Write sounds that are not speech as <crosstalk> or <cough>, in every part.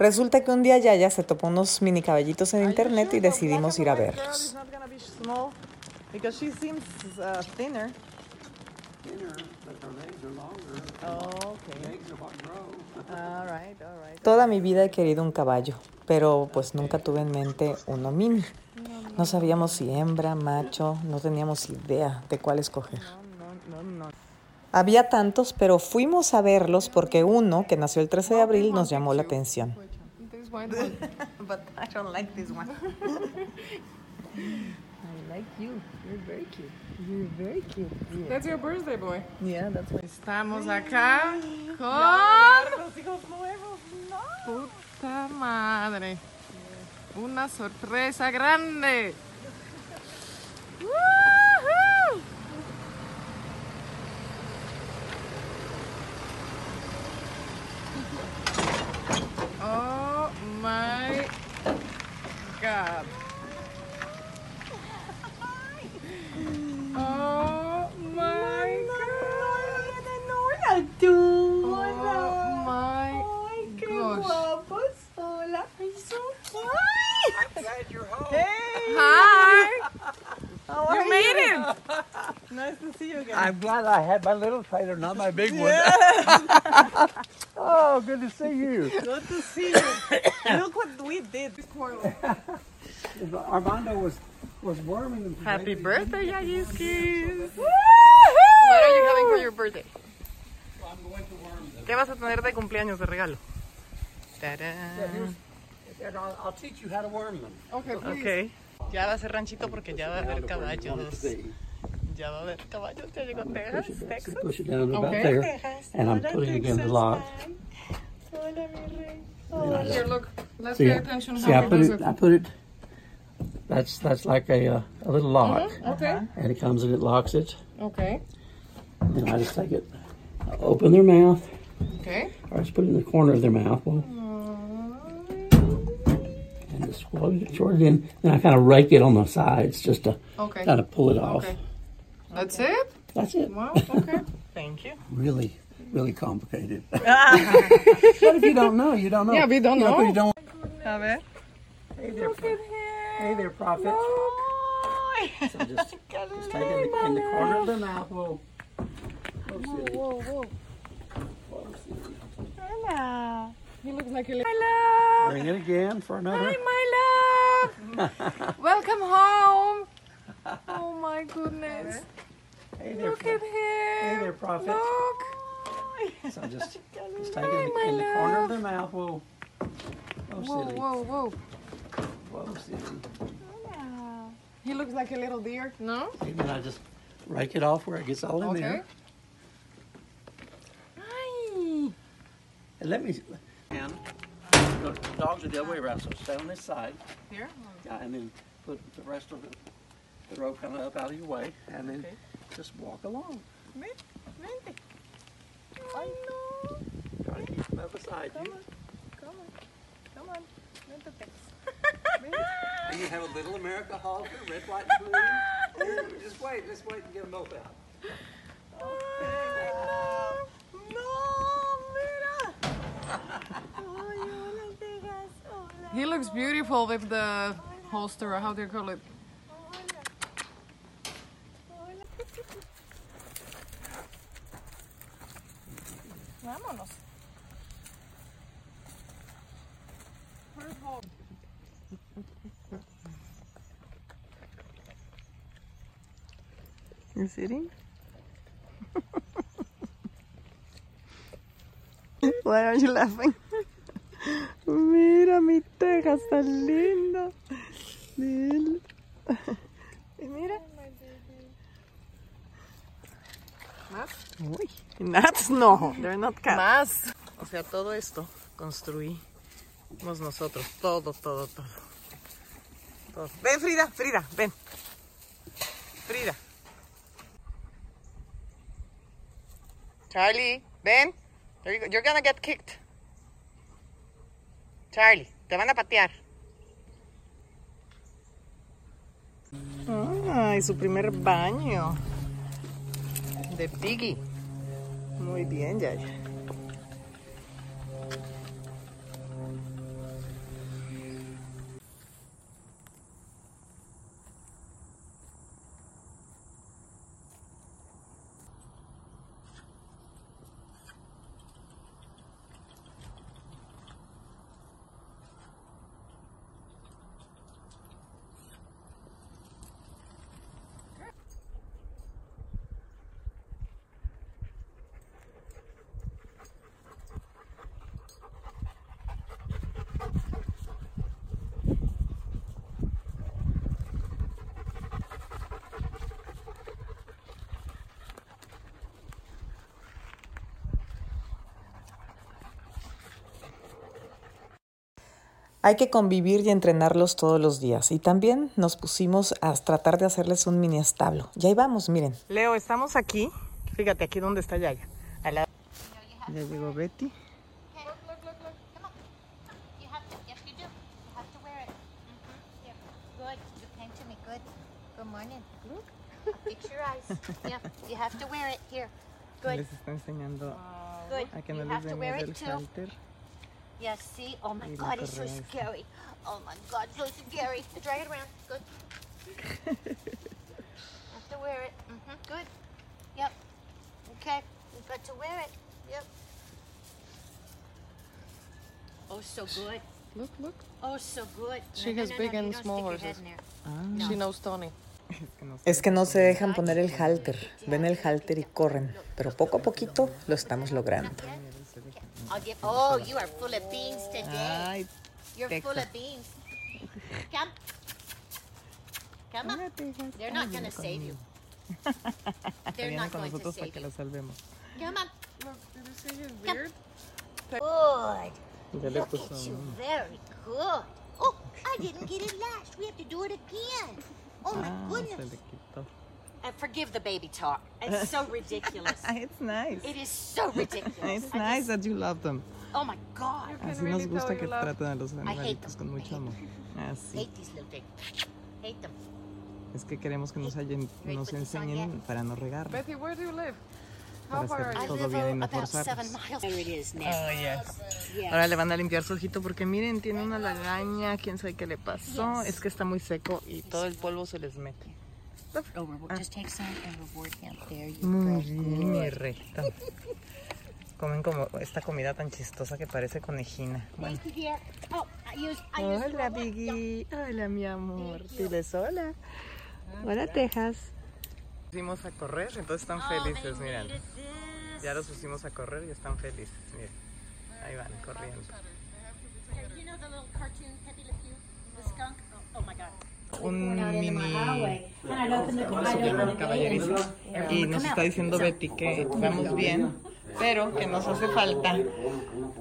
Resulta que un día Yaya se topó unos mini caballitos en internet y decidimos ir a verlos. <laughs> Toda mi vida he querido un caballo, pero pues nunca tuve en mente uno mini. No sabíamos si hembra, macho, no teníamos idea de cuál escoger. Había tantos, pero fuimos a verlos porque uno, que nació el 13 de abril, nos llamó la atención. This white one. <laughs> But I don't like this one. <laughs> I like you. You're very cute. You're very cute. <laughs> That's your birthday boy. Yeah, that's why. Estamos acá con Los hijos nuevos, no. puta madre. Una sorpresa grande. Woohoo! God. Oh my god. Oh my gosh. Hola. I'm glad you're home. Hi. How are You made it. Nice to see you again. I'm glad I had my little trailer, not my big one. <laughs> oh, good to see you. Good to see you. <coughs> Look what we did. Armando was was worming them. today. Happy birthday, Yayiskis. What are you having for your birthday? I'm going to worm them. ¿Qué vas a tener de cumpleaños de regalo? I'll, I'll teach you how to worm them. Okay, Ok. Ya va a ser ranchito porque ya va a haber caballos. See. Ya va a haber caballos. Ya llegó Texas, Texas. Push it down about Okay. there, and I'm putting it in the lock. Here, look. Let's See, pay attention see, how I put it. it. I put it. That's that's like a uh, a little lock, Okay. and it comes and it locks it. Okay. And I just take it, I open their mouth, Okay. or I just put it in the corner of their mouth. Well, and just swirl it, swirl it in. Then I kind of rake it on the sides just to Okay. kind of pull it off. Okay. That's it? That's it. Wow. Okay. <laughs> Thank you. Really, really complicated. <laughs> but if you don't know, you don't know. Yeah, we don't You know. 'cause you don't. A ver. Hey there, Pro- hey there, prophet. Oh, so just, <laughs> just take it in the, in the corner of the mouth. Whoa. Whoa. Whoa, whoa. Whoa, He looks like a little. My love. Bring it again for another. Hi, my love. Welcome home. Oh my goodness. Hey there, Look pro- at hey him. there, prophet. Look. So I'm just, <laughs> just take it in the, in the corner of the mouth. Whoa. Whoa, Whoa, silly. whoa, whoa. Whoa, silly. He looks like a little deer. No? And then I just rake it off where it gets all in Okay. there. Hi. And let me. And the dogs are the other way around, so stay on this side. Here? Yeah, and then put the rest of the, the rope kind of up out of your way, and then Okay. just walk along. Vente. I know. Try to keep them up beside you. Come on. Come on. Vente, Tex. And you have a little America Hogger, red, white, and blue. <laughs> Here, just wait, let's wait and get them both out. No, mira. <laughs> Ay, hola, Texas. Hola. He looks beautiful with the holster, or how do you call it? Vámonos. You sitting? Why are you laughing? Mira mi Texas tan lindo. Mira. Y mira. Uy, nuts <laughs> no, they're not. Más. O sea, todo esto construimos nosotros. Todo, todo, todo. Ven, Frida, Frida, ven. Frida. Charlie, ven. You're gonna get kicked. Charlie, te van a patear. Ay, su primer baño. De Piggy. Muy bien, Yaya. Hay que convivir y entrenarlos todos los días. Y también nos pusimos a tratar de hacerles un mini establo. Y ahí vamos, miren. Leo, estamos aquí. Fíjate, aquí donde está Yaya. A la- Ya llegó Betty. Les está enseñando Good. a que no you les miedo el halter. Yes. See. Oh my Y God, it's so scary. Oh my God, so scary. Drag it around. Good. <laughs> have to wear it. Mm-hmm. Good. Yep. Okay. You've got to wear it. Yep. Oh, so good. Look, look. Oh, so good. She No, has no, no, big no, and small horses. there. She knows Tony. Es que no se dejan poner el halter. Ven el halter y corren. Pero poco a poquito lo estamos logrando. I'll give. Oh, you are full of beans today. Ay, You're full Texa. of beans. Come. Come hola, on. They're not going to save you. They're not going to save you. la. Come on. Did you see his Come. beard? Good. Look at you. Very good. Oh, I didn't get it last. We have to do it again. Oh my Ah, goodness. Uh, forgive the baby talk. It's so <laughs> ridiculous. Ah, <laughs> it's nice. It is so <laughs> ridiculous. It's I nice just- that you love them. oh my God. Así really nos gusta tell que you love- traten a los hate animalitos them. con I mucho hate amor. Así. Hate these little things. Hate them. Es que queremos que nos, hallen- nos enseñen para no regar. Betty, where do you live? Para How far hacer are I you? todo live bien y no about seven forzarlos. miles. There it is now. Oh, yes. Yeah. Ahora le van a limpiar su ojito porque miren, tiene una lagaña, quién sabe qué le pasó. Es que está muy seco y todo el polvo se les mete. Oh, reward. Just take some and reward him. There you Muy go. bien, mi recta. Comen como esta comida tan chistosa que parece conejina. Bueno. Oh, I use. I use. Hola, Biggie. Hola, mi amor. Diles hola. Hola, Texas. Pusimos a correr, entonces están felices, miren. Ya los pusimos a correr y están felices, miren. Ahí van, corriendo. You know the little cartoon Pepe Le Pew, the skunk. Oh, oh my God. Un mini... ¿Cómo se llama? Caballerizo. Y nos está diciendo Betty que vamos bien, pero que nos hace falta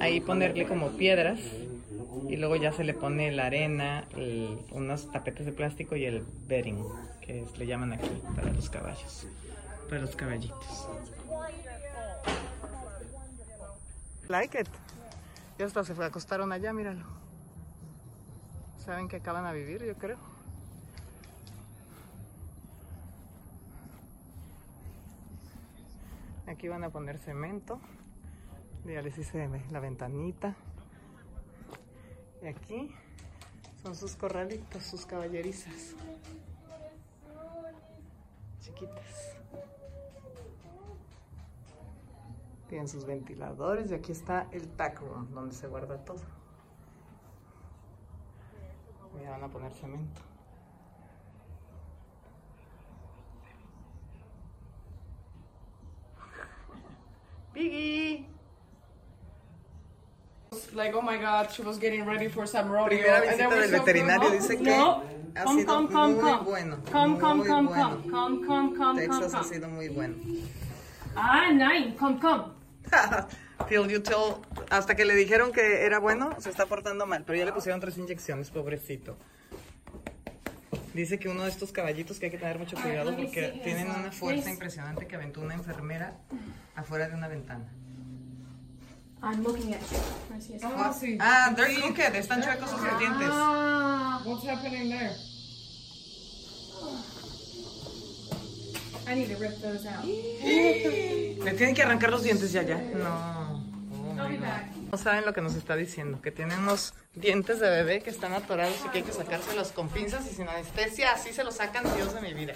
ahí ponerle como piedras y luego ya se le pone la arena, el- unos tapetes de plástico y el bedding, que es- le llaman aquí para los caballos, para los caballitos. Like it. Ya hasta se fue, acostaron allá, míralo. Saben que acaban a vivir, yo creo. Aquí van a poner cemento. Ya les hice la ventanita. Y aquí son sus corralitos, sus caballerizas. Chiquitas. Tienen sus ventiladores y aquí está el tack room donde se guarda todo. Ya van a poner cemento. Piggy. Like, oh my god, she was getting ready for some rodeo. Primera visita del veterinario dice que no. ha Come, sido come, come, muy come. bueno. Come, come, muy come, bueno. come, come, come, come, Texas come, ha sido muy bueno. Ah, nine, come, come. <laughs> Till you tell, hasta que le dijeron que era bueno, se está portando mal, pero ya le pusieron tres inyecciones, pobrecito. Dice que uno de estos caballitos que hay que tener mucho cuidado porque tienen una fuerza impresionante que aventó una enfermera afuera de una ventana. I'm looking at you. I see Ah, sí. Ah, they're crooked, están chuecos sus dientes. What's happening there? I need to rip those out. <gasps> Le tienen que arrancar los dientes ya, ya. No. Oh, I'll be my back. God. No saben lo que nos está diciendo, que tiene unos dientes de bebé que están atorados y que hay que sacárselos con pinzas y sin anestesia, así se los sacan Dios de mi vida.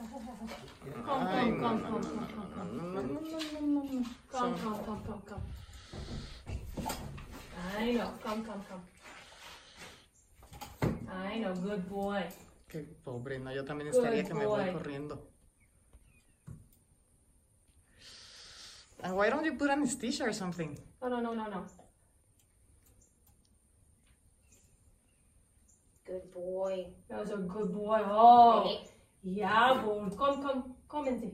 Come, Ay, come, no, come, no, come, come, come, come. Come, come, come, come, come. I know. Come, come, come. I know. Good boy. Qué pobre, no, yo también estaría Good que me voy boy. corriendo. And ah, why don't you put anesthesia or something? No, no, no, no, no. Good boy. That was a good boy. Oh. Jawohl, komm, komm, kommen Sie.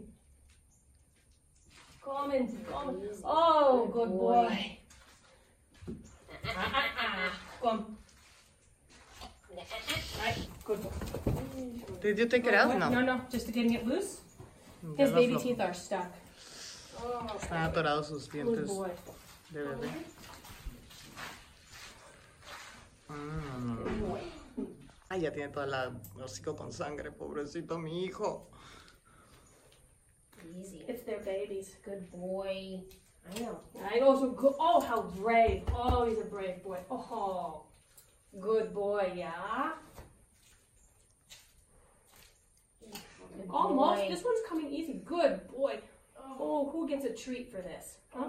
Kommen Sie, kommen. Oh, good boy. Ah, ah, ah. Komm. Good boy. Did you take it out? No. No, no, just getting it loose. Mm, His baby teeth are stuck. Oh, Están atorados sus. Good boy. Ay, ya tiene toda la hocico con sangre, pobrecito mi hijo. Easy. It's their babies. Good boy. I know. I also go. Oh, how brave! Oh, he's a brave boy. Oh, good boy. Yeah. Almost. boy. This one's coming easy. Good boy. Oh, who gets a treat for this? Huh?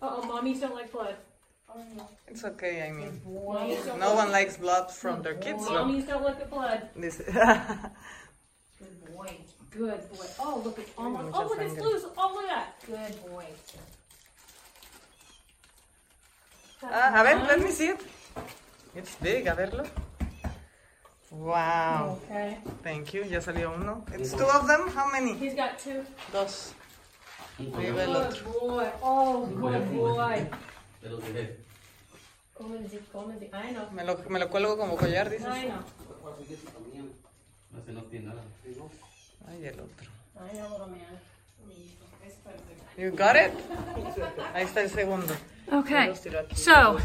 Uh oh, mommies don't like blood. It's okay, I mean. No one likes blood from their kids. so mommies don't like the blood. this- <laughs> Good boy. Good boy. Oh, look, it's almost. Oh, look, it's loose. Oh, look at that. Good boy. that. Ah, a ver, let me see it. It's big, a verlo. Wow. Okay. Thank you, ya salió uno. It's two of them. How many? He's got two. Dos. Ahí va el Good boy. Oh, good boy. Te los dejé. Cómense, cómense. I know. Me lo, me lo cuelgo como collar, dices. I know. Ese no tiene nada. Ay, el otro. I know, little man. You got it? Ahí está el segundo. Okay. los tiro aquí, so-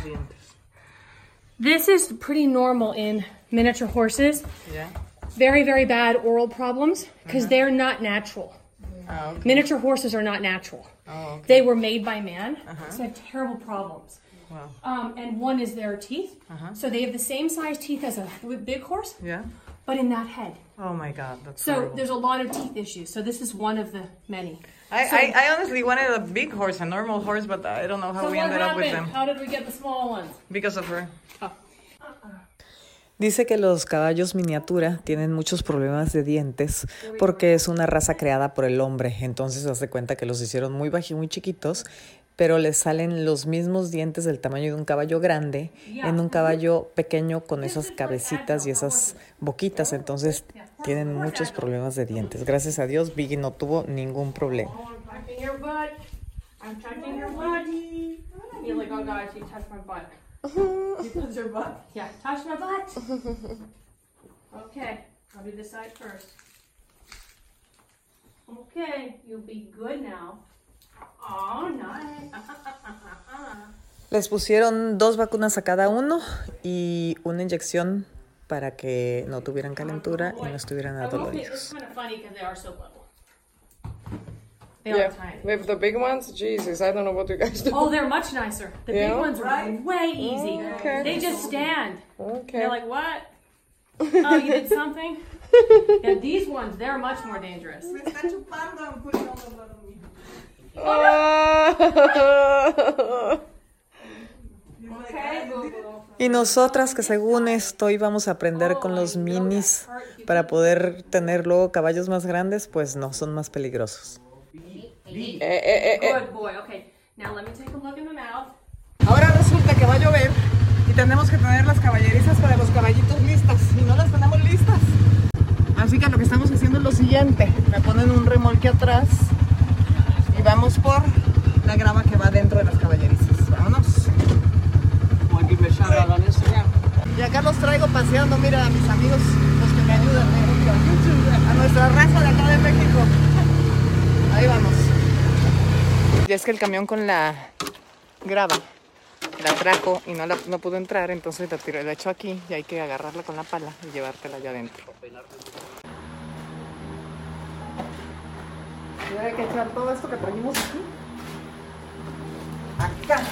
This is pretty normal in miniature horses. Ya. Very, very bad oral problems because they're not natural. Ah, ok. Miniature horses are not natural. Oh, ok. They were made by man, Uh so they have terrible problems. Wow. Um, and one is their teeth. So they have the same size teeth as a big horse, Yeah? but in that head. Oh my god, that's So horrible. there's a lot of teeth issues. So this is one of the many. I, so- I, I honestly wanted a big horse, a normal horse, but I don't know how So we ended up with happened? them. How did we get the small ones? Because of her. Dice que los caballos miniatura tienen muchos problemas de dientes porque es una raza creada por el hombre. Entonces hace cuenta que los hicieron muy baji, muy chiquitos, pero les salen los mismos dientes del tamaño de un caballo grande en un caballo pequeño con esas cabecitas y esas boquitas. Entonces tienen muchos problemas de dientes. Gracias a Dios, Biggie no tuvo ningún problema. Oh, I'm touching your butt. I'm touching your butt. You're like, oh God, she touched my butt. <laughs> she touched her butt. Yeah, touch my butt. okay, I'll do this side first. Okay, you'll be good now. Oh. Les pusieron dos vacunas a cada uno y una inyección para que no tuvieran calentura y no estuvieran adoloridos. kind of funny because they are so little. They are Yeah, with the big ones, Jesus, I don't know what you guys do. Oh, they're much nicer. The big Yeah? ones are way easy. Okay. They just stand. Okay. They're like, what? <laughs> oh, you did something? yeah, these ones, they're much more dangerous. Ah. <laughs> Y nosotras que según esto íbamos a aprender con los minis para poder tener luego caballos más grandes, pues no, son más peligrosos. Eh, eh, eh, eh. Ahora resulta que va a llover y tenemos que tener las caballerizas para los caballitos listas y no las tenemos listas. Así que lo que estamos haciendo es lo siguiente. Me ponen un remolque atrás y vamos por la grava que va dentro de las caballerizas. Vámonos. Want to give me a shout out on Y acá los traigo paseando, mira a mis amigos, los que me ayudan, ¿eh? a nuestra raza de acá de México. Ahí vamos. Y es que el camión con la grava la trajo y no, la, no pudo entrar, entonces la, tiró, la echó aquí y hay que agarrarla con la pala y llevártela allá adentro. Y ahora hay que echar todo esto que trajimos aquí. Acá.